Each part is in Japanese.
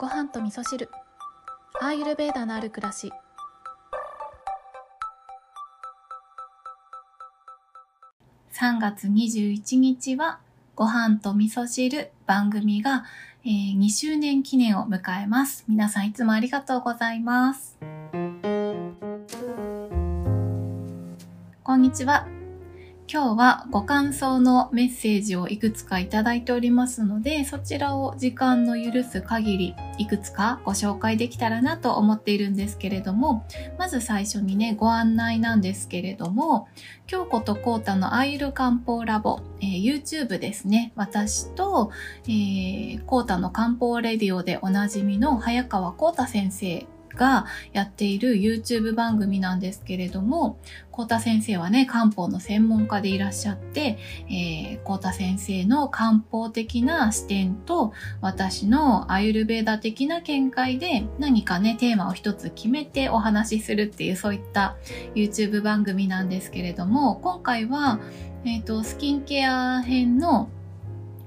ご飯と味噌汁。アーユルベーダのある暮らし。3月21日はご飯と味噌汁番組が、えー、2周年記念を迎えます。皆さんいつもありがとうございます。こんにちは。今日はご感想のメッセージをいくつかいただいておりますので、そちらを時間の許す限りいくつかご紹介できたらなと思っているんですけれども、まず最初にね、ご案内なんですけれども、京子とコータのアイル漢方ラボ、えー、YouTube ですね。私と、えー、コータの漢方レディオでおなじみの早川コータ先生がやっている YouTube 番組なんですけれども、コータ先生はね、漢方の専門家でいらっしゃって、えー、コータ先生の漢方的な視点と、私のアユルベーダ的な見解で何かね、テーマを一つ決めてお話しするっていう、そういった YouTube 番組なんですけれども、今回は、えっ、ー、と、スキンケア編の、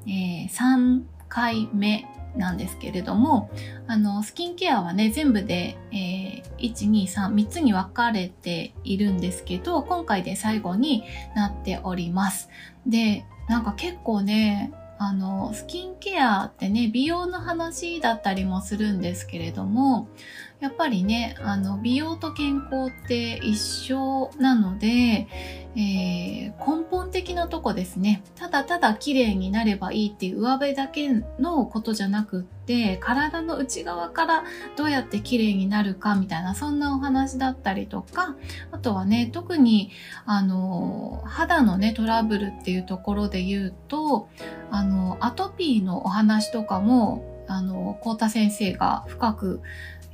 えー、3回目なんですけれども、あの、スキンケアはね、全部で、えー、1、2、3、3つに分かれているんですけど、今回で最後になっております。で、なんか結構ね、あの、スキンケアってね、美容の話だったりもするんですけれども、やっぱりね、あの、美容と健康って一緒なので、えー、根本的なとこですね。ただただ綺麗になればいいっていう上辺だけのことじゃなくって、体の内側からどうやって綺麗になるかみたいな、そんなお話だったりとか、あとはね、特に、あの、肌のね、トラブルっていうところで言うと、あの、アトピーのお話とかも、あの、コータ先生が深く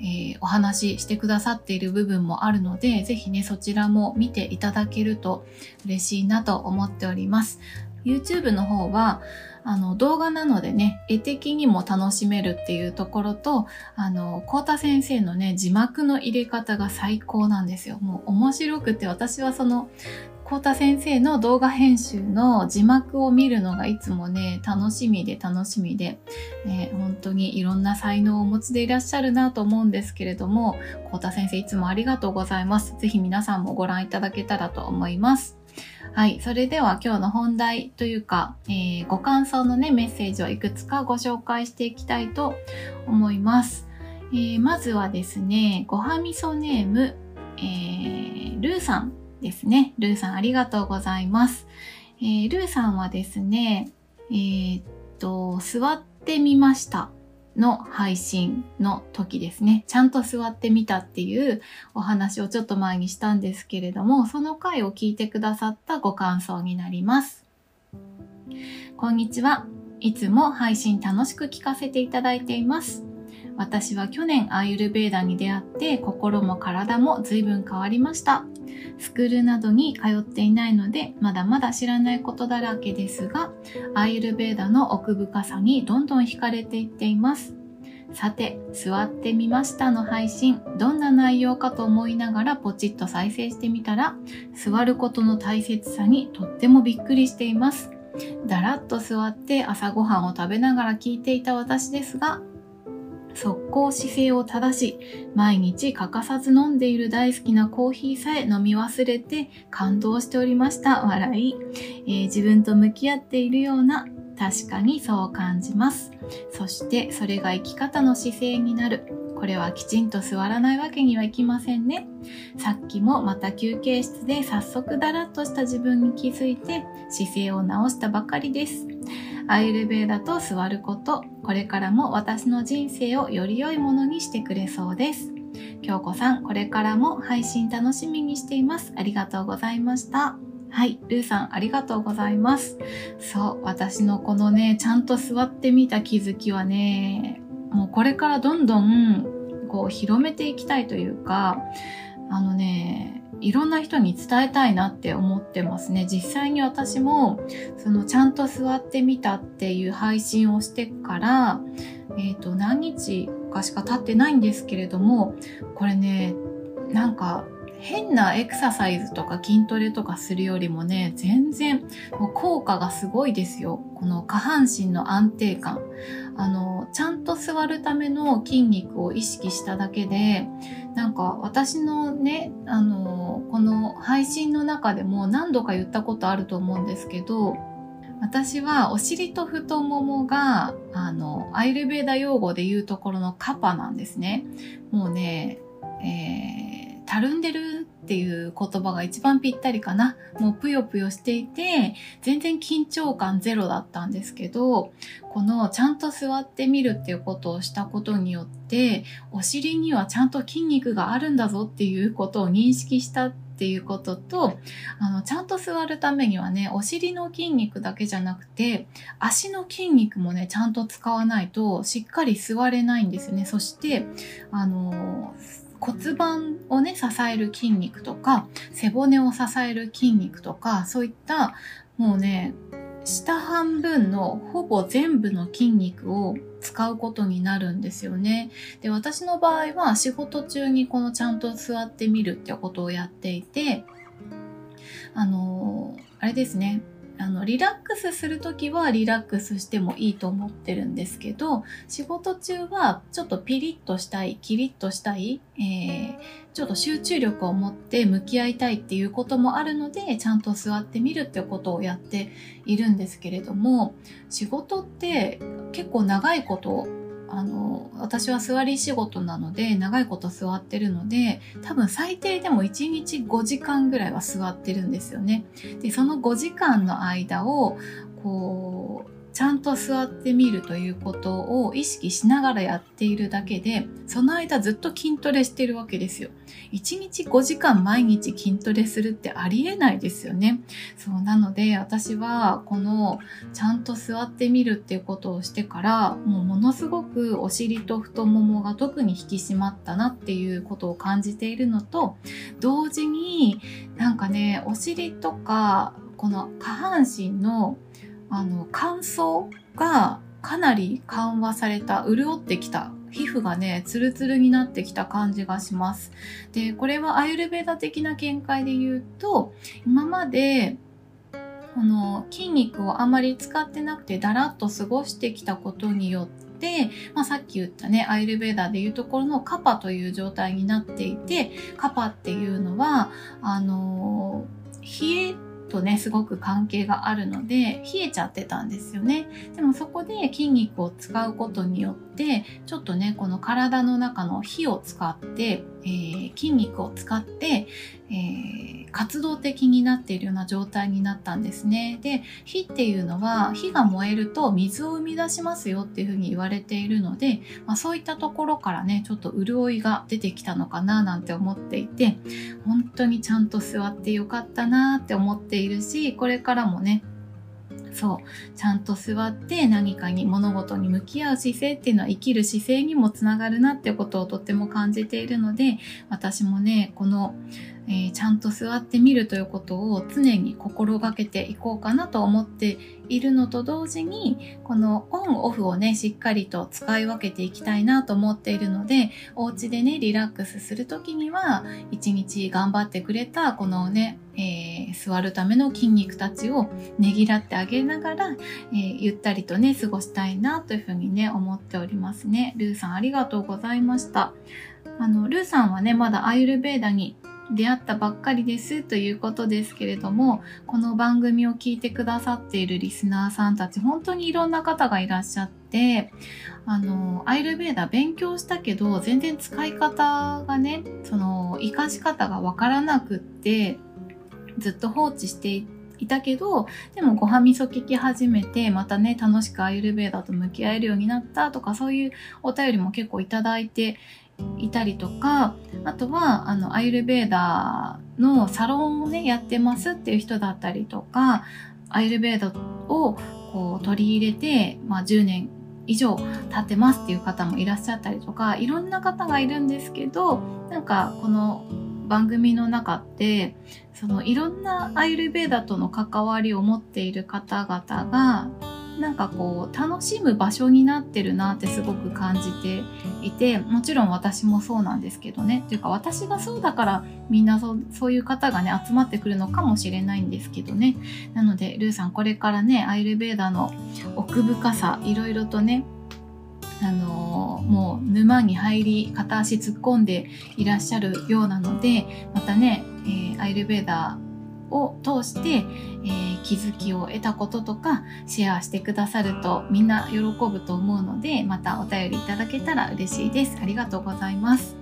えー、お話ししてくださっている部分もあるので、ぜひね、そちらも見ていただけると嬉しいなと思っております。YouTube の方は、あの、動画なのでね、絵的にも楽しめるっていうところと、あの、コータ先生のね、字幕の入れ方が最高なんですよ。もう面白くて、私はその、コータ先生の動画編集の字幕を見るのがいつもね、楽しみで楽しみで、ね、本当にいろんな才能をお持ちでいらっしゃるなと思うんですけれども、コータ先生いつもありがとうございます。ぜひ皆さんもご覧いただけたらと思います。はい。それでは今日の本題というか、えー、ご感想のね、メッセージをいくつかご紹介していきたいと思います。えー、まずはですね、ごはみそネーム、えー、ルーさんですね。ルーさんありがとうございます。えー、ルーさんはですね、えー、っと、座ってみましたの配信の時ですね。ちゃんと座ってみたっていうお話をちょっと前にしたんですけれども、その回を聞いてくださったご感想になります。こんにちは。いつも配信楽しく聞かせていただいています。私は去年アーユルベーダに出会って心も体も随分変わりました。スクールなどに通っていないのでまだまだ知らないことだらけですが、アーユルベーダの奥深さにどんどん惹かれていっています。さて、座ってみましたの配信、どんな内容かと思いながらポチッと再生してみたら、座ることの大切さにとってもびっくりしています。だらっと座って朝ごはんを食べながら聞いていた私ですが、速攻姿勢を正し、毎日欠かさず飲んでいる大好きなコーヒーさえ飲み忘れて感動しておりました。笑い、えー、自分と向き合っているような、確かにそう感じます。そしてそれが生き方の姿勢になる。これはきちんと座らないわけにはいきませんね。さっきもまた休憩室で早速だらっとした自分に気づいて姿勢を直したばかりです。アイルベーダと座ること、これからも私の人生をより良いものにしてくれそうです。京子さん、これからも配信楽しみにしています。ありがとうございました。はい、ルーさん、ありがとうございます。そう、私のこのね、ちゃんと座ってみた気づきはね、もうこれからどんどん、こう、広めていきたいというか、あのね、いろんな人に伝えたいなって思ってますね。実際に私も、そのちゃんと座ってみたっていう配信をしてから、えっ、ー、と、何日かしか経ってないんですけれども、これね、なんか変なエクササイズとか筋トレとかするよりもね、全然もう効果がすごいですよ。この下半身の安定感。あの、ちゃんと座るための筋肉を意識しただけで、なんか私のね、あの、この配信の中でも何度か言ったことあると思うんですけど、私はお尻と太ももが、あの、アイルベーダ用語で言うところのカパなんですね。もうね、えー、たるんでるっていう言葉が一番ぴったりかな。もうぷよぷよしていて、全然緊張感ゼロだったんですけど、このちゃんと座ってみるっていうことをしたことによって、お尻にはちゃんと筋肉があるんだぞっていうことを認識したっていうことと、あの、ちゃんと座るためにはね、お尻の筋肉だけじゃなくて、足の筋肉もね、ちゃんと使わないとしっかり座れないんですね。そして、あの、骨盤をね、支える筋肉とか、背骨を支える筋肉とか、そういった、もうね、下半分のほぼ全部の筋肉を使うことになるんですよね。で、私の場合は仕事中にこのちゃんと座ってみるってことをやっていて、あのあれですね。あの、リラックスする時はリラックスしてもいいと思ってるんですけど、仕事中はちょっとピリッとしたい、キリッとしたい、えー、ちょっと集中力を持って向き合いたいっていうこともあるので、ちゃんと座ってみるってことをやっているんですけれども、仕事って結構長いことあの、私は座り仕事なので、長いこと座ってるので、多分最低でも1日5時間ぐらいは座ってるんですよね。で、その5時間の間を、こう、ちゃんと座ってみるということを意識しながらやっているだけで、その間ずっと筋トレしてるわけですよ。1日5時間毎日筋トレするってありえないですよね。そう、なので私はこのちゃんと座ってみるっていうことをしてから、もうものすごくお尻と太ももが特に引き締まったなっていうことを感じているのと、同時になんかね、お尻とかこの下半身のあの乾燥がかなり緩和された潤ってきた皮膚がねツルツルになってきた感じがします。でこれはアイルベーダ的な見解で言うと今までこの筋肉をあまり使ってなくてだらっと過ごしてきたことによってまあ、さっき言ったね、アイルベーダーでいうところのカパという状態になっていて、カパっていうのは、あの、冷えとね、すごく関係があるので、冷えちゃってたんですよね。でもそこで筋肉を使うことによって、ちょっとね、この体の中の火を使って、えー、筋肉を使って、えー、活動的になっているような状態になったんですね。で、火っていうのは火が燃えると水を生み出しますよっていうふうに言われているので、まあ、そういったところからね、ちょっと潤いが出てきたのかななんて思っていて、本当にちゃんと座ってよかったなって思っているし、これからもね、そう。ちゃんと座って何かに物事に向き合う姿勢っていうのは生きる姿勢にもつながるなってことをとっても感じているので私もねこのえー、ちゃんと座ってみるということを常に心がけていこうかなと思っているのと同時にこのオンオフをねしっかりと使い分けていきたいなと思っているのでお家でねリラックスする時には一日頑張ってくれたこのね、えー、座るための筋肉たちをねぎらってあげながら、えー、ゆったりとね過ごしたいなというふうにね思っておりますね。ルーさんありがとうございました。あのルーさんはねまだアイルベーダに出会ったばっかりですということですけれども、この番組を聞いてくださっているリスナーさんたち、本当にいろんな方がいらっしゃって、あの、アイルベーダ勉強したけど、全然使い方がね、その、活かし方がわからなくって、ずっと放置していたけど、でもごはみそ聞き始めて、またね、楽しくアイルベーダと向き合えるようになったとか、そういうお便りも結構いただいていたりとかあとはあのアイルベーダーのサロンをねやってますっていう人だったりとかアイルベーダをこう取り入れて、まあ、10年以上経ってますっていう方もいらっしゃったりとかいろんな方がいるんですけどなんかこの番組の中ってそのいろんなアイルベーダとの関わりを持っている方々がなんかこう楽しむ場所になってるなってすごく感じていてもちろん私もそうなんですけどね。というか私がそうだからみんなそうそういう方がね集まってくるのかもしれないんですけどね。なのでルーさんこれからねアイルベーダの奥深さいろいろとねあの沼に入り片足突っ込んでいらっしゃるようなのでまたね、えー、アイルベーダーを通して、えー、気づきを得たこととかシェアしてくださるとみんな喜ぶと思うのでまたお便りいただけたら嬉しいです。ありがとうございます。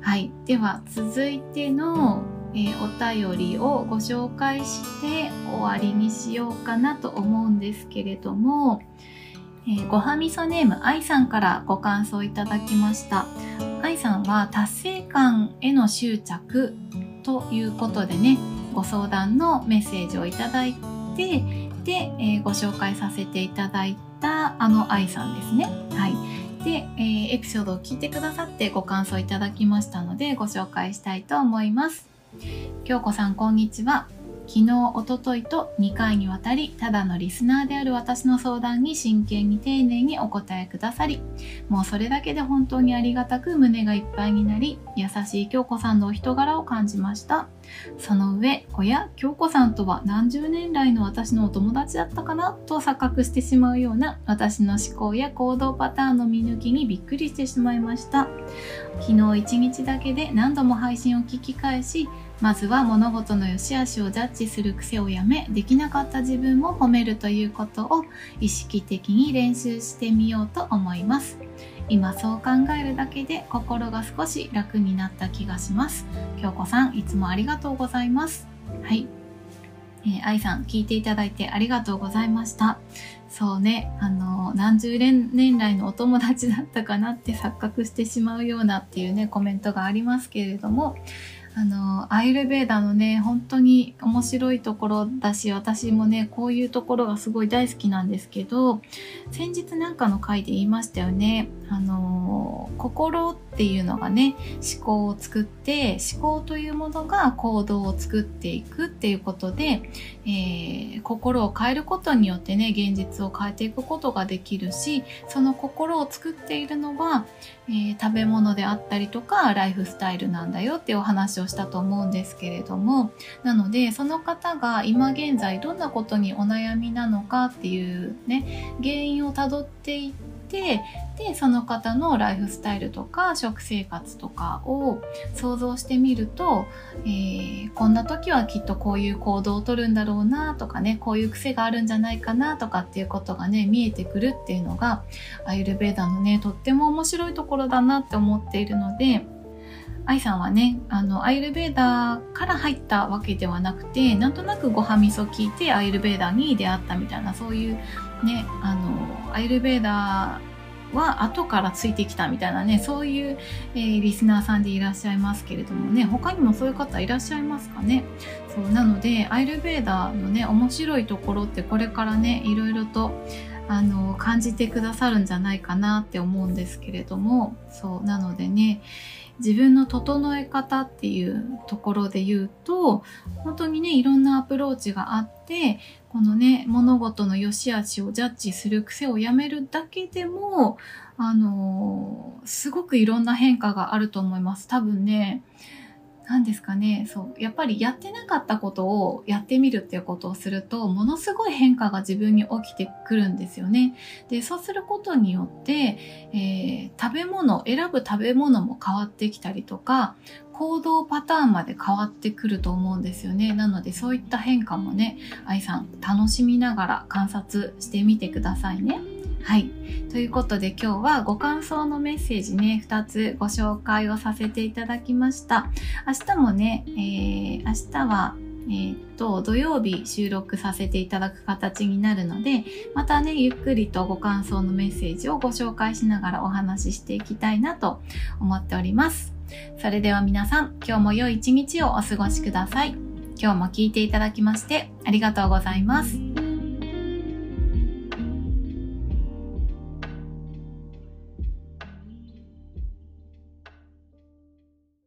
はい。では続いての、えー、お便りをご紹介して終わりにしようかなと思うんですけれどもえー、ごはみそネーム愛さんからご感想いただきました。愛さんは達成感への執着ということでねご相談のメッセージをいただいてで、えー、ご紹介させていただいたあの愛さんですね。はい。で、えー、エピソードを聞いてくださってご感想いただきましたのでご紹介したいと思います。京子さんこんにちは。昨日、おとといと2回にわたり、ただのリスナーである私の相談に真剣に丁寧にお答えくださり、もうそれだけで本当にありがたく胸がいっぱいになり、優しい京子さんのお人柄を感じました。その上、おや、京子さんとは何十年来の私のお友達だったかな？と錯覚してしまうような私の思考や行動パターンの見抜きにびっくりしてしまいました。昨日一日だけで何度も配信を聞き返し、まずは物事の良し悪しをジャッジする癖をやめできなかった自分も褒めるということを意識的に練習してみようと思います。今そう考えるだけで心が少し楽になった気がします。京子さんいつもありがとうございます。はい。えー、愛さん聞いていただいてありがとうございました。そうねあの何十年来のお友達だったかなって錯覚してしまうようなっていうねコメントがありますけれども。あのアイルベーダのね本当に面白いところだし私もねこういうところがすごい大好きなんですけど先日なんかの回で言いましたよね。あの心っていうのがね思考を作って思考というものが行動を作っていくっていうことで、えー、心を変えることによってね現実を変えていくことができるしその心を作っているのは、えー、食べ物であったりとかライフスタイルなんだよっていうお話をしたと思うんですけれどもなのでその方が今現在どんなことにお悩みなのかっていうね原因をたどっていっててでその方のライフスタイルとか食生活とかを想像してみると、えー、こんな時はきっとこういう行動をとるんだろうなとかねこういう癖があるんじゃないかなとかっていうことがね見えてくるっていうのがアイルベーダのねとっても面白いところだなって思っているので愛さんはねあのアイルベーダーから入ったわけではなくてなんとなくごはみそ聞いてアイルベーダーに出会ったみたいなそういうねあのアイルベーダーは後からついてきたみたいなねそういう、えー、リスナーさんでいらっしゃいますけれどもね他にもそういう方いらっしゃいますかね？そうなのでアイルベーダーのね面白いところってこれからねいろいろとあの感じてくださるんじゃないかなって思うんですけれどもそうなのでね自分の整え方っていうところで言うと本当にねいろんなアプローチがあってこのね物事の良し悪しをジャッジする癖をやめるだけでもあのすごくいろんな変化があると思います多分ね何ですかねそうやっぱりやってなかったことをやってみるっていうことをするとものすごい変化が自分に起きてくるんですよね。でそうすることによって、えー、食べ物選ぶ食べ物も変わってきたりとか行動パターンまで変わってくると思うんですよね。なのでそういった変化もね愛さん楽しみながら観察してみてくださいね。はい。ということで今日はご感想のメッセージね、2つご紹介をさせていただきました。明日もね、えー、明日はえ、っと、土曜日収録させていただく形になるので、またね、ゆっくりとご感想のメッセージをご紹介しながらお話ししていきたいなと思っております。それでは皆さん、今日も良い一日をお過ごしください。今日も聞いていただきましてありがとうございます。